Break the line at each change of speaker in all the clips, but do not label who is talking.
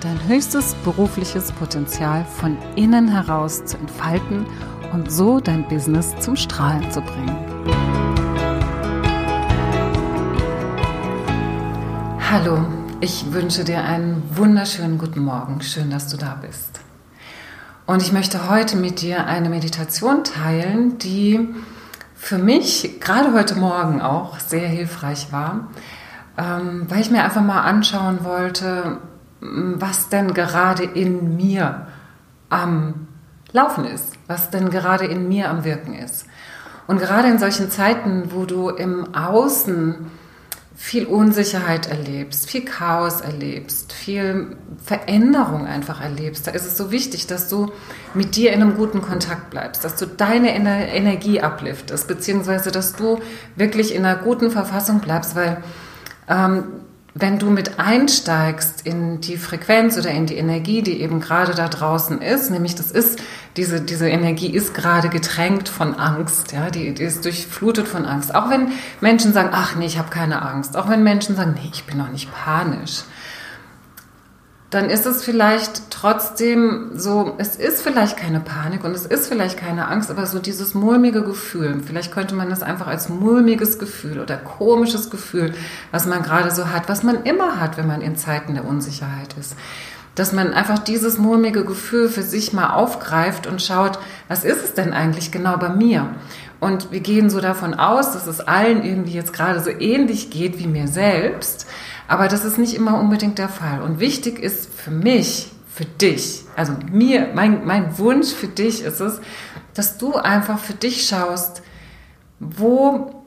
dein höchstes berufliches Potenzial von innen heraus zu entfalten und so dein Business zum Strahlen zu bringen. Hallo, ich wünsche dir einen wunderschönen guten Morgen. Schön, dass du da bist. Und ich möchte heute mit dir eine Meditation teilen, die für mich gerade heute Morgen auch sehr hilfreich war, ähm, weil ich mir einfach mal anschauen wollte, was denn gerade in mir am Laufen ist, was denn gerade in mir am Wirken ist. Und gerade in solchen Zeiten, wo du im Außen viel Unsicherheit erlebst, viel Chaos erlebst, viel Veränderung einfach erlebst, da ist es so wichtig, dass du mit dir in einem guten Kontakt bleibst, dass du deine Energie abliftest, beziehungsweise dass du wirklich in einer guten Verfassung bleibst, weil ähm, wenn du mit einsteigst in die Frequenz oder in die Energie, die eben gerade da draußen ist, nämlich das ist, diese, diese Energie ist gerade getränkt von Angst, ja, die, die ist durchflutet von Angst. Auch wenn Menschen sagen, ach nee, ich habe keine Angst. Auch wenn Menschen sagen, nee, ich bin noch nicht panisch dann ist es vielleicht trotzdem so, es ist vielleicht keine Panik und es ist vielleicht keine Angst, aber so dieses mulmige Gefühl, vielleicht könnte man das einfach als mulmiges Gefühl oder komisches Gefühl, was man gerade so hat, was man immer hat, wenn man in Zeiten der Unsicherheit ist. Dass man einfach dieses mulmige Gefühl für sich mal aufgreift und schaut, was ist es denn eigentlich genau bei mir? Und wir gehen so davon aus, dass es allen irgendwie jetzt gerade so ähnlich geht wie mir selbst. Aber das ist nicht immer unbedingt der Fall. Und wichtig ist für mich, für dich, also mir, mein, mein Wunsch für dich ist es, dass du einfach für dich schaust, wo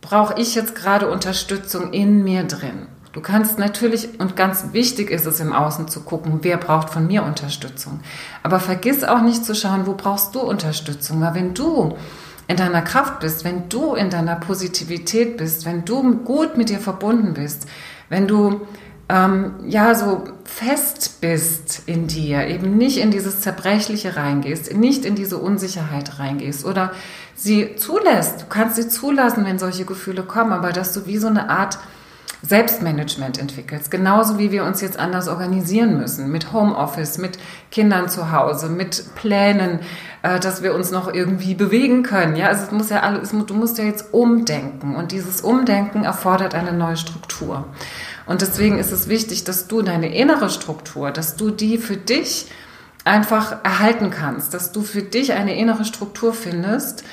brauche ich jetzt gerade Unterstützung in mir drin. Du kannst natürlich, und ganz wichtig ist es im Außen zu gucken, wer braucht von mir Unterstützung. Aber vergiss auch nicht zu schauen, wo brauchst du Unterstützung. Weil wenn du in deiner Kraft bist, wenn du in deiner Positivität bist, wenn du gut mit dir verbunden bist, wenn du ähm, ja so fest bist in dir, eben nicht in dieses Zerbrechliche reingehst, nicht in diese Unsicherheit reingehst oder sie zulässt. Du kannst sie zulassen, wenn solche Gefühle kommen, aber dass du wie so eine Art Selbstmanagement entwickelst. Genauso wie wir uns jetzt anders organisieren müssen. Mit Homeoffice, mit Kindern zu Hause, mit Plänen, äh, dass wir uns noch irgendwie bewegen können. Ja, also es muss ja alles, du musst ja jetzt umdenken. Und dieses Umdenken erfordert eine neue Struktur. Und deswegen ist es wichtig, dass du deine innere Struktur, dass du die für dich einfach erhalten kannst, dass du für dich eine innere Struktur findest,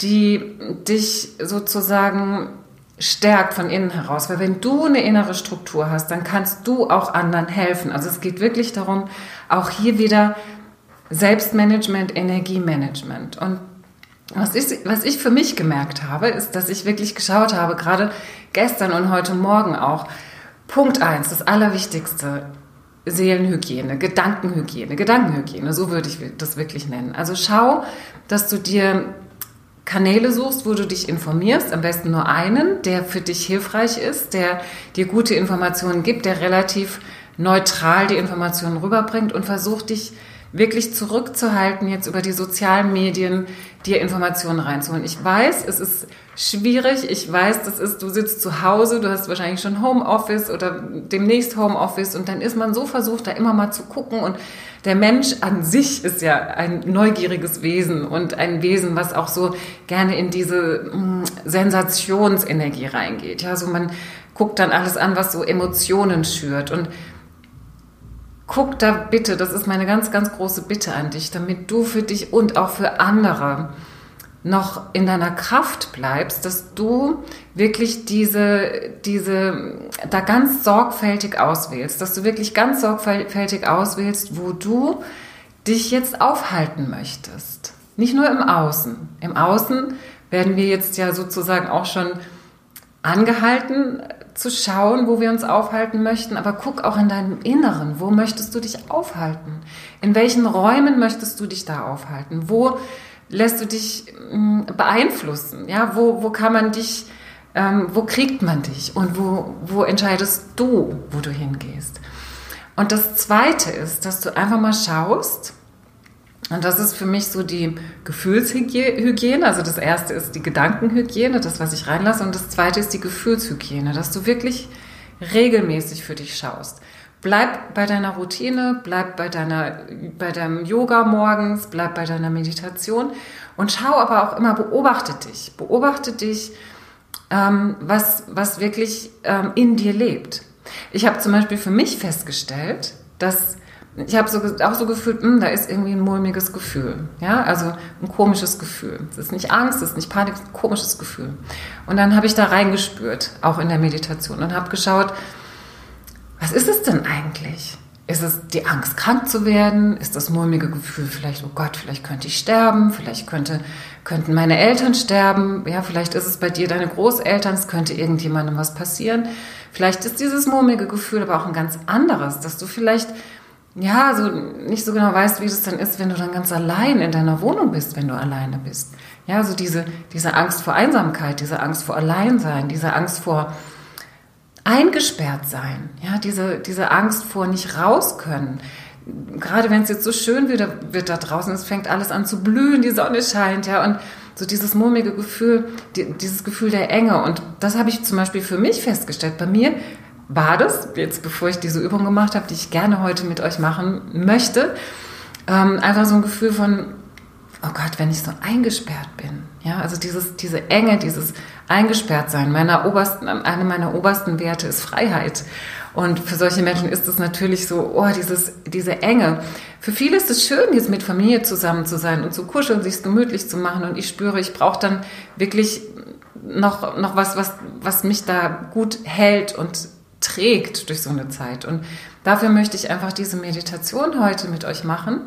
die dich sozusagen stärkt von innen heraus. Weil wenn du eine innere Struktur hast, dann kannst du auch anderen helfen. Also es geht wirklich darum, auch hier wieder Selbstmanagement, Energiemanagement. Und was ich, was ich für mich gemerkt habe, ist, dass ich wirklich geschaut habe, gerade gestern und heute Morgen auch, Punkt eins, das Allerwichtigste, Seelenhygiene, Gedankenhygiene, Gedankenhygiene, so würde ich das wirklich nennen. Also schau, dass du dir Kanäle suchst, wo du dich informierst, am besten nur einen, der für dich hilfreich ist, der dir gute Informationen gibt, der relativ neutral die Informationen rüberbringt und versucht dich wirklich zurückzuhalten, jetzt über die sozialen Medien dir Informationen reinzuholen. Ich weiß, es ist schwierig. Ich weiß, das ist, du sitzt zu Hause, du hast wahrscheinlich schon Homeoffice oder demnächst Homeoffice und dann ist man so versucht, da immer mal zu gucken und der Mensch an sich ist ja ein neugieriges Wesen und ein Wesen, was auch so gerne in diese hm, Sensationsenergie reingeht. Ja, so man guckt dann alles an, was so Emotionen schürt und guck da bitte, das ist meine ganz, ganz große Bitte an dich, damit du für dich und auch für andere noch in deiner Kraft bleibst, dass du wirklich diese, diese, da ganz sorgfältig auswählst, dass du wirklich ganz sorgfältig auswählst, wo du dich jetzt aufhalten möchtest. Nicht nur im Außen. Im Außen werden wir jetzt ja sozusagen auch schon angehalten, zu schauen, wo wir uns aufhalten möchten, aber guck auch in deinem Inneren, wo möchtest du dich aufhalten? In welchen Räumen möchtest du dich da aufhalten? Wo lässt du dich hm, beeinflussen? Ja, wo, wo kann man dich, ähm, wo kriegt man dich und wo, wo entscheidest du, wo du hingehst? Und das Zweite ist, dass du einfach mal schaust, und das ist für mich so die Gefühlshygiene. Also das erste ist die Gedankenhygiene, das, was ich reinlasse. Und das zweite ist die Gefühlshygiene, dass du wirklich regelmäßig für dich schaust. Bleib bei deiner Routine, bleib bei, deiner, bei deinem Yoga morgens, bleib bei deiner Meditation und schau aber auch immer, beobachte dich. Beobachte dich, ähm, was, was wirklich ähm, in dir lebt. Ich habe zum Beispiel für mich festgestellt, dass ich habe so, auch so gefühlt, mh, hm, da ist irgendwie ein mulmiges Gefühl. Ja, also ein komisches Gefühl. Es ist nicht Angst, es ist nicht Panik, es ist ein komisches Gefühl. Und dann habe ich da reingespürt, auch in der Meditation, und habe geschaut, was ist es denn eigentlich? Ist es die Angst, krank zu werden? Ist das mulmige Gefühl vielleicht, oh Gott, vielleicht könnte ich sterben? Vielleicht könnte, könnten meine Eltern sterben? Ja, vielleicht ist es bei dir deine Großeltern, es könnte irgendjemandem was passieren. Vielleicht ist dieses mulmige Gefühl aber auch ein ganz anderes, dass du vielleicht ja, so nicht so genau weißt, wie das dann ist, wenn du dann ganz allein in deiner Wohnung bist, wenn du alleine bist. Ja, so diese, diese Angst vor Einsamkeit, diese Angst vor Alleinsein, diese Angst vor eingesperrt sein, ja, diese, diese Angst vor nicht raus können. Gerade wenn es jetzt so schön wird, wird da draußen, es fängt alles an zu blühen, die Sonne scheint, ja, und so dieses mulmige Gefühl, die, dieses Gefühl der Enge. Und das habe ich zum Beispiel für mich festgestellt. Bei mir war das, jetzt bevor ich diese Übung gemacht habe, die ich gerne heute mit euch machen möchte, ähm, einfach so ein Gefühl von, oh Gott, wenn ich so eingesperrt bin. Ja, also dieses, diese Enge, dieses Eingesperrtsein. Meiner obersten, eine meiner obersten Werte ist Freiheit. Und für solche Menschen ist es natürlich so, oh, dieses, diese Enge. Für viele ist es schön, jetzt mit Familie zusammen zu sein und zu kuscheln, sich gemütlich zu machen. Und ich spüre, ich brauche dann wirklich noch, noch was, was, was mich da gut hält und trägt durch so eine Zeit. Und dafür möchte ich einfach diese Meditation heute mit euch machen.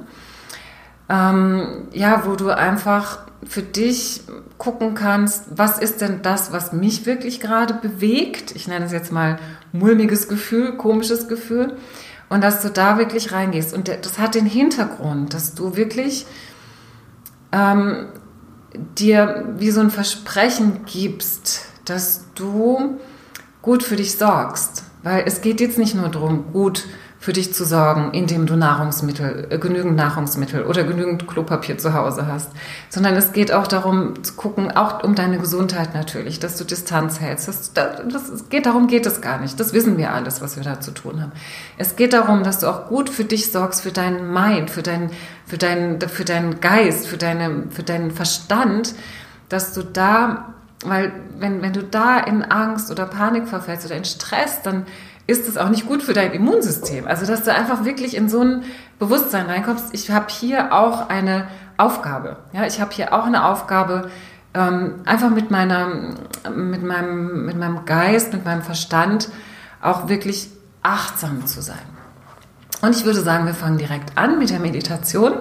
Ähm, ja, wo du einfach für dich gucken kannst, was ist denn das, was mich wirklich gerade bewegt? Ich nenne es jetzt mal mulmiges Gefühl, komisches Gefühl. Und dass du da wirklich reingehst. Und das hat den Hintergrund, dass du wirklich ähm, dir wie so ein Versprechen gibst, dass du gut für dich sorgst. Weil es geht jetzt nicht nur darum, gut für dich zu sorgen, indem du Nahrungsmittel, äh, genügend Nahrungsmittel oder genügend Klopapier zu Hause hast, sondern es geht auch darum zu gucken, auch um deine Gesundheit natürlich, dass du Distanz hältst. Das, das geht darum geht es gar nicht. Das wissen wir alles, was wir da zu tun haben. Es geht darum, dass du auch gut für dich sorgst, für deinen Mind, für deinen, für deinen, für deinen Geist, für deine, für deinen Verstand, dass du da weil wenn, wenn du da in Angst oder Panik verfällst oder in Stress, dann ist es auch nicht gut für dein Immunsystem. Also dass du einfach wirklich in so ein Bewusstsein reinkommst, ich habe hier auch eine Aufgabe. Ja, ich habe hier auch eine Aufgabe, ähm, einfach mit, meiner, mit, meinem, mit meinem Geist, mit meinem Verstand auch wirklich achtsam zu sein. Und ich würde sagen, wir fangen direkt an mit der Meditation.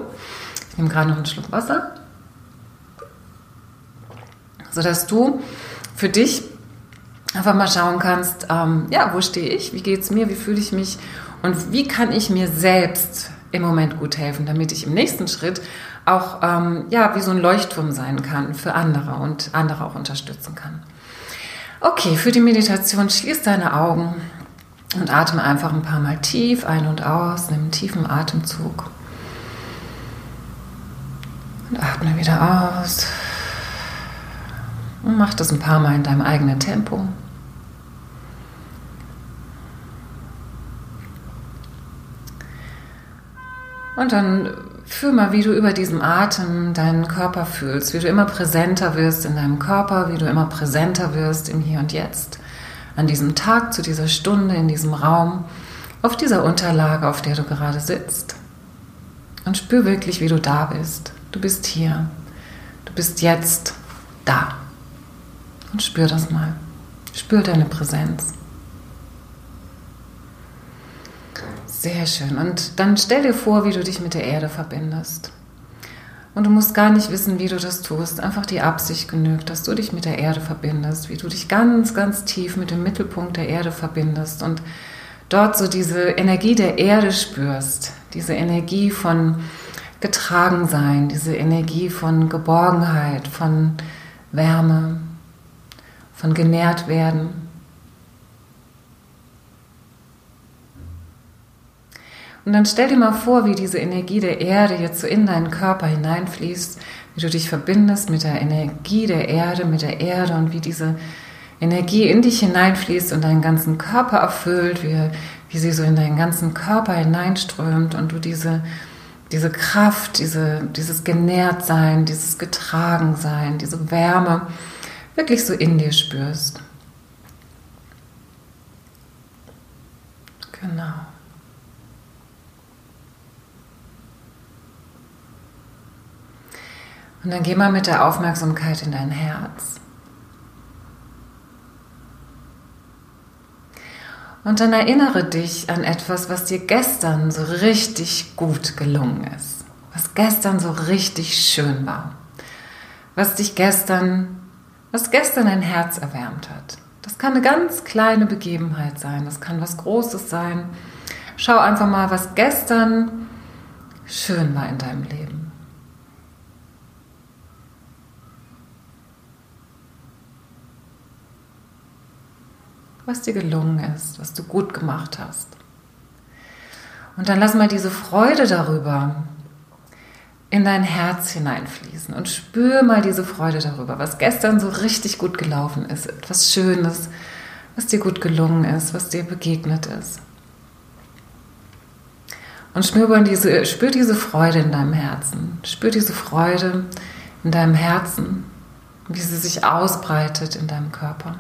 Ich nehme gerade noch einen Schluck Wasser sodass du für dich einfach mal schauen kannst, ähm, ja, wo stehe ich, wie geht es mir, wie fühle ich mich und wie kann ich mir selbst im Moment gut helfen, damit ich im nächsten Schritt auch ähm, ja, wie so ein Leuchtturm sein kann für andere und andere auch unterstützen kann. Okay, für die Meditation schließ deine Augen und atme einfach ein paar Mal tief ein und aus, nimm einen tiefen Atemzug und atme wieder aus. Und mach das ein paar Mal in deinem eigenen Tempo. Und dann fühl mal, wie du über diesen Atem deinen Körper fühlst, wie du immer präsenter wirst in deinem Körper, wie du immer präsenter wirst im Hier und Jetzt, an diesem Tag, zu dieser Stunde, in diesem Raum, auf dieser Unterlage, auf der du gerade sitzt. Und spür wirklich, wie du da bist. Du bist hier. Du bist jetzt da. Und spür das mal. Spür deine Präsenz. Sehr schön. Und dann stell dir vor, wie du dich mit der Erde verbindest. Und du musst gar nicht wissen, wie du das tust. Einfach die Absicht genügt, dass du dich mit der Erde verbindest, wie du dich ganz, ganz tief mit dem Mittelpunkt der Erde verbindest und dort so diese Energie der Erde spürst, diese Energie von Getragensein, diese Energie von Geborgenheit, von Wärme, von genährt werden. Und dann stell dir mal vor, wie diese Energie der Erde jetzt so in deinen Körper hineinfließt, wie du dich verbindest mit der Energie der Erde, mit der Erde und wie diese Energie in dich hineinfließt und deinen ganzen Körper erfüllt, wie, wie sie so in deinen ganzen Körper hineinströmt und du diese, diese Kraft, diese, dieses Genährtsein, dieses Getragensein, diese Wärme wirklich so in dir spürst. Genau. Und dann geh mal mit der Aufmerksamkeit in dein Herz. Und dann erinnere dich an etwas, was dir gestern so richtig gut gelungen ist. Was gestern so richtig schön war. Was dich gestern, was gestern dein Herz erwärmt hat. Das kann eine ganz kleine Begebenheit sein. Das kann was Großes sein. Schau einfach mal, was gestern schön war in deinem Leben. was dir gelungen ist, was du gut gemacht hast. Und dann lass mal diese Freude darüber in dein Herz hineinfließen und spür mal diese Freude darüber, was gestern so richtig gut gelaufen ist, etwas Schönes, was dir gut gelungen ist, was dir begegnet ist. Und spür diese, spür diese Freude in deinem Herzen. Spür diese Freude in deinem Herzen, wie sie sich ausbreitet in deinem Körper.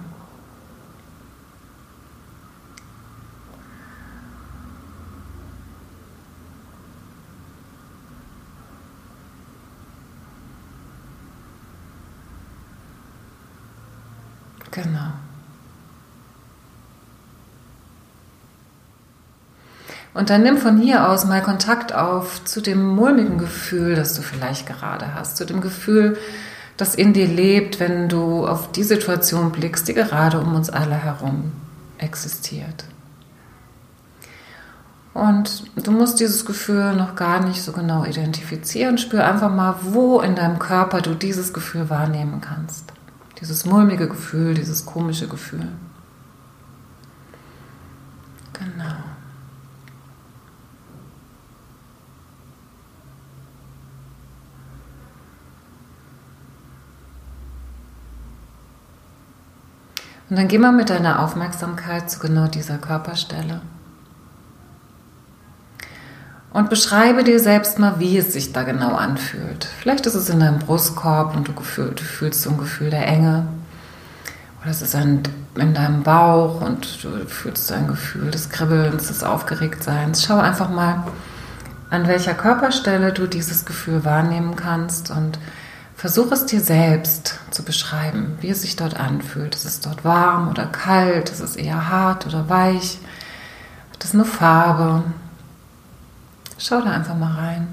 Genau. Und dann nimm von hier aus mal Kontakt auf zu dem mulmigen Gefühl, das du vielleicht gerade hast, zu dem Gefühl, das in dir lebt, wenn du auf die Situation blickst, die gerade um uns alle herum existiert. Und du musst dieses Gefühl noch gar nicht so genau identifizieren. Spür einfach mal, wo in deinem Körper du dieses Gefühl wahrnehmen kannst. Dieses mulmige Gefühl, dieses komische Gefühl. Genau. Und dann geh mal mit deiner Aufmerksamkeit zu genau dieser Körperstelle und beschreibe dir selbst mal, wie es sich da genau anfühlt. Vielleicht ist es in deinem Brustkorb und du, gefühl, du fühlst so ein Gefühl der Enge. Oder es ist in deinem Bauch und du fühlst ein Gefühl des Kribbelns, des Aufgeregtseins. Schau einfach mal, an welcher Körperstelle du dieses Gefühl wahrnehmen kannst und versuch es dir selbst zu beschreiben, wie es sich dort anfühlt. Ist es dort warm oder kalt? Ist es eher hart oder weich? Hat es eine Farbe? Schau da einfach mal rein.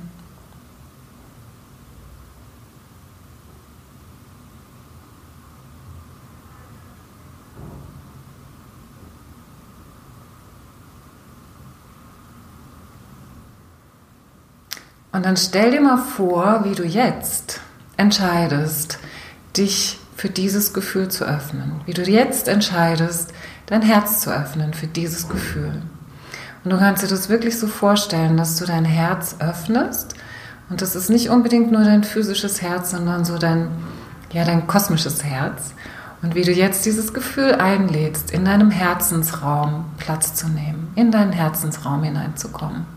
Und dann stell dir mal vor, wie du jetzt entscheidest, dich für dieses Gefühl zu öffnen. Wie du jetzt entscheidest, dein Herz zu öffnen für dieses Gefühl. Und du kannst dir das wirklich so vorstellen, dass du dein Herz öffnest. Und das ist nicht unbedingt nur dein physisches Herz, sondern so dein, ja, dein kosmisches Herz. Und wie du jetzt dieses Gefühl einlädst, in deinem Herzensraum Platz zu nehmen, in deinen Herzensraum hineinzukommen.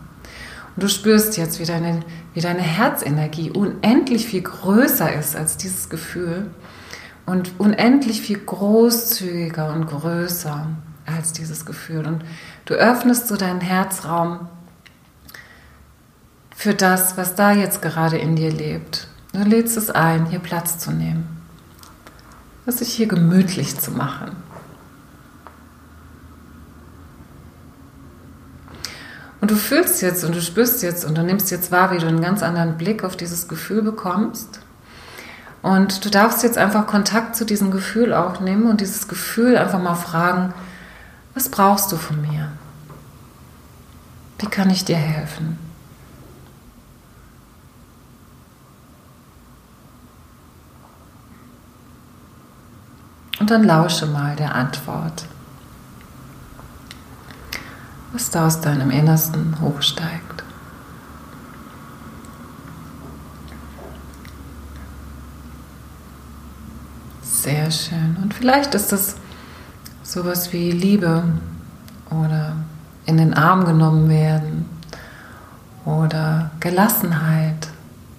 Und du spürst jetzt, wie deine, wie deine Herzenergie unendlich viel größer ist als dieses Gefühl und unendlich viel großzügiger und größer als dieses Gefühl. Und du öffnest so deinen Herzraum für das, was da jetzt gerade in dir lebt. Du lädst es ein, hier Platz zu nehmen, es sich hier gemütlich zu machen. Und du fühlst jetzt und du spürst jetzt und du nimmst jetzt wahr, wie du einen ganz anderen Blick auf dieses Gefühl bekommst. Und du darfst jetzt einfach Kontakt zu diesem Gefühl auch nehmen und dieses Gefühl einfach mal fragen, was brauchst du von mir? Wie kann ich dir helfen? Und dann lausche mal der Antwort, was da aus deinem Innersten hochsteigt. Sehr schön. Und vielleicht ist das sowas wie Liebe in den Arm genommen werden oder Gelassenheit.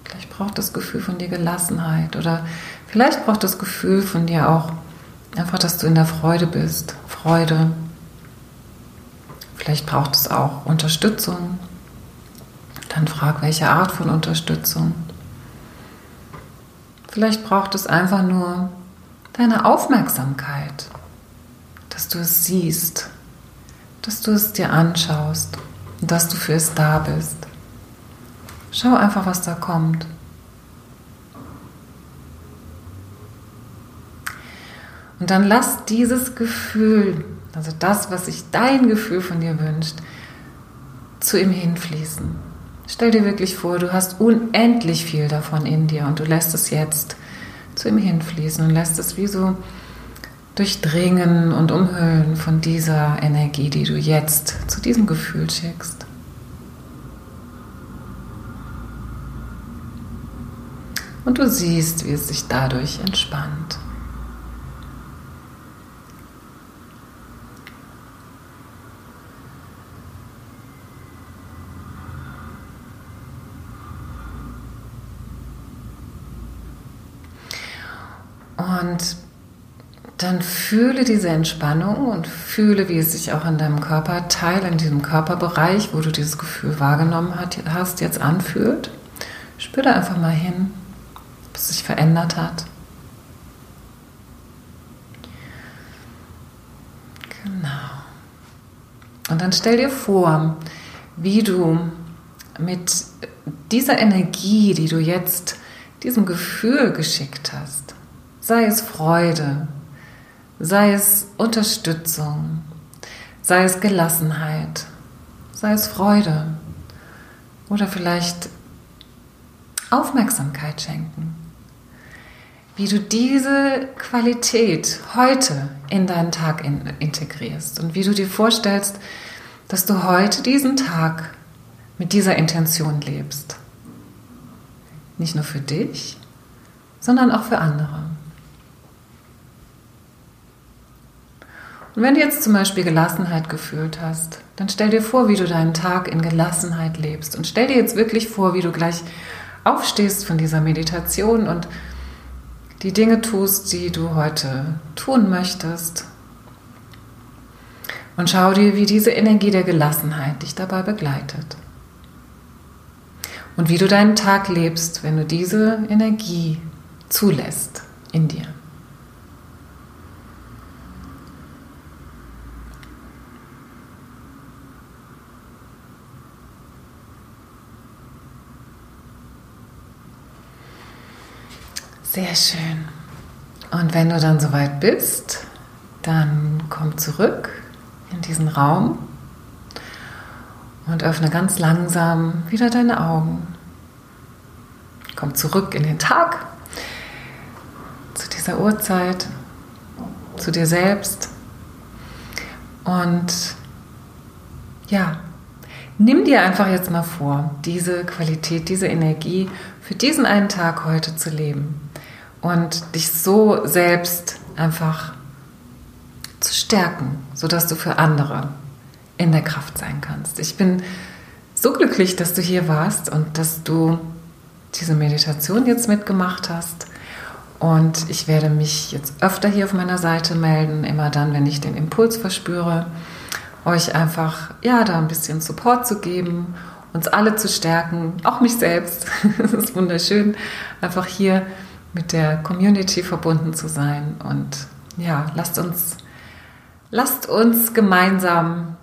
Vielleicht braucht das Gefühl von dir Gelassenheit oder vielleicht braucht das Gefühl von dir auch einfach, dass du in der Freude bist. Freude. Vielleicht braucht es auch Unterstützung. Dann frag, welche Art von Unterstützung. Vielleicht braucht es einfach nur deine Aufmerksamkeit, dass du es siehst, dass du es dir anschaust und dass du für es da bist. Schau einfach, was da kommt. Und dann lass dieses Gefühl, also das, was sich dein Gefühl von dir wünscht, zu ihm hinfließen. Stell dir wirklich vor, du hast unendlich viel davon in dir und du lässt es jetzt zu ihm hinfließen und lässt es wie so durchdringen und umhüllen von dieser Energie, die du jetzt zu diesem Gefühl schickst. Und du siehst, wie es sich dadurch entspannt. Und dann fühle diese Entspannung und fühle, wie es sich auch in deinem Körperteil, in diesem Körperbereich, wo du dieses Gefühl wahrgenommen hast, jetzt anfühlt. Spür da einfach mal hin, ob es sich verändert hat. Genau. Und dann stell dir vor, wie du mit dieser Energie, die du jetzt diesem Gefühl geschickt hast, sei es Freude, sei es Unterstützung, sei es Gelassenheit, sei es Freude oder vielleicht Aufmerksamkeit schenken. Wie du diese Qualität heute in deinen Tag integrierst und wie du dir vorstellst, dass du heute diesen Tag mit dieser Intention lebst. Nicht nur für dich, sondern auch für andere. Und wenn du jetzt zum Beispiel Gelassenheit gefühlt hast, dann stell dir vor, wie du deinen Tag in Gelassenheit lebst. Und stell dir jetzt wirklich vor, wie du gleich aufstehst von dieser Meditation und die Dinge tust, die du heute tun möchtest. Und schau dir, wie diese Energie der Gelassenheit dich dabei begleitet. Und wie du deinen Tag lebst, wenn du diese Energie zulässt in dir. Sehr schön. Und wenn du dann soweit bist, dann komm zurück in diesen Raum und öffne ganz langsam wieder deine Augen. Komm zurück in den Tag, zu dieser Uhrzeit, zu dir selbst. Und ja, nimm dir einfach jetzt mal vor, diese Qualität, diese Energie für diesen einen Tag heute zu leben und dich so selbst einfach zu stärken, sodass du für andere in der Kraft sein kannst. Ich bin so glücklich, dass du hier warst und dass du diese Meditation jetzt mitgemacht hast. Und ich werde mich jetzt öfter hier auf meiner Seite melden, immer dann, wenn ich den Impuls verspüre, euch einfach ja da ein bisschen Support zu geben, uns alle zu stärken, auch mich selbst. Es ist wunderschön, einfach hier mit der Community verbunden zu sein. Und ja, lasst uns, lasst uns gemeinsam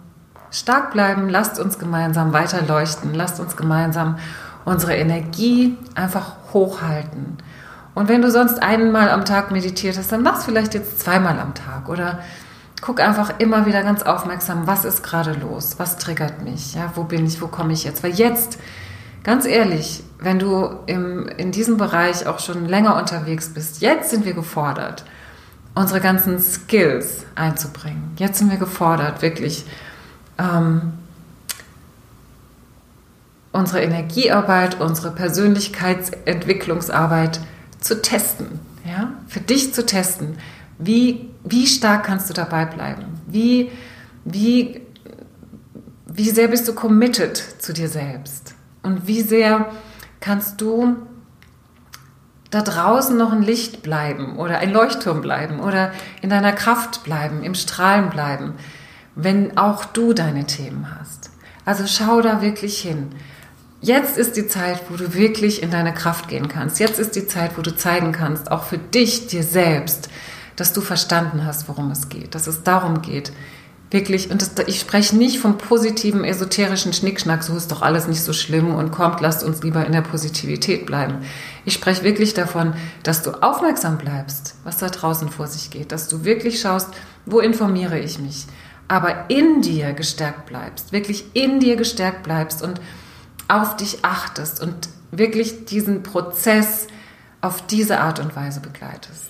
stark bleiben, lasst uns gemeinsam weiter leuchten, lasst uns gemeinsam unsere Energie einfach hochhalten. Und wenn du sonst einmal am Tag meditiert hast, dann mach es vielleicht jetzt zweimal am Tag oder guck einfach immer wieder ganz aufmerksam, was ist gerade los, was triggert mich, ja, wo bin ich, wo komme ich jetzt, weil jetzt, ganz ehrlich, wenn du im, in diesem Bereich auch schon länger unterwegs bist, jetzt sind wir gefordert, unsere ganzen Skills einzubringen. Jetzt sind wir gefordert, wirklich ähm, unsere Energiearbeit, unsere Persönlichkeitsentwicklungsarbeit zu testen, ja, für dich zu testen. Wie, wie stark kannst du dabei bleiben? Wie, wie, wie sehr bist du committed zu dir selbst? Und wie sehr kannst du da draußen noch ein Licht bleiben oder ein Leuchtturm bleiben oder in deiner Kraft bleiben, im Strahlen bleiben, wenn auch du deine Themen hast? Also schau da wirklich hin. Jetzt ist die Zeit, wo du wirklich in deine Kraft gehen kannst. Jetzt ist die Zeit, wo du zeigen kannst, auch für dich, dir selbst, dass du verstanden hast, worum es geht, dass es darum geht, wirklich, und das, ich spreche nicht vom positiven, esoterischen Schnickschnack, so ist doch alles nicht so schlimm und kommt, lasst uns lieber in der Positivität bleiben. Ich spreche wirklich davon, dass du aufmerksam bleibst, was da draußen vor sich geht, dass du wirklich schaust, wo informiere ich mich, aber in dir gestärkt bleibst, wirklich in dir gestärkt bleibst und auf dich achtest und wirklich diesen Prozess auf diese Art und Weise begleitest.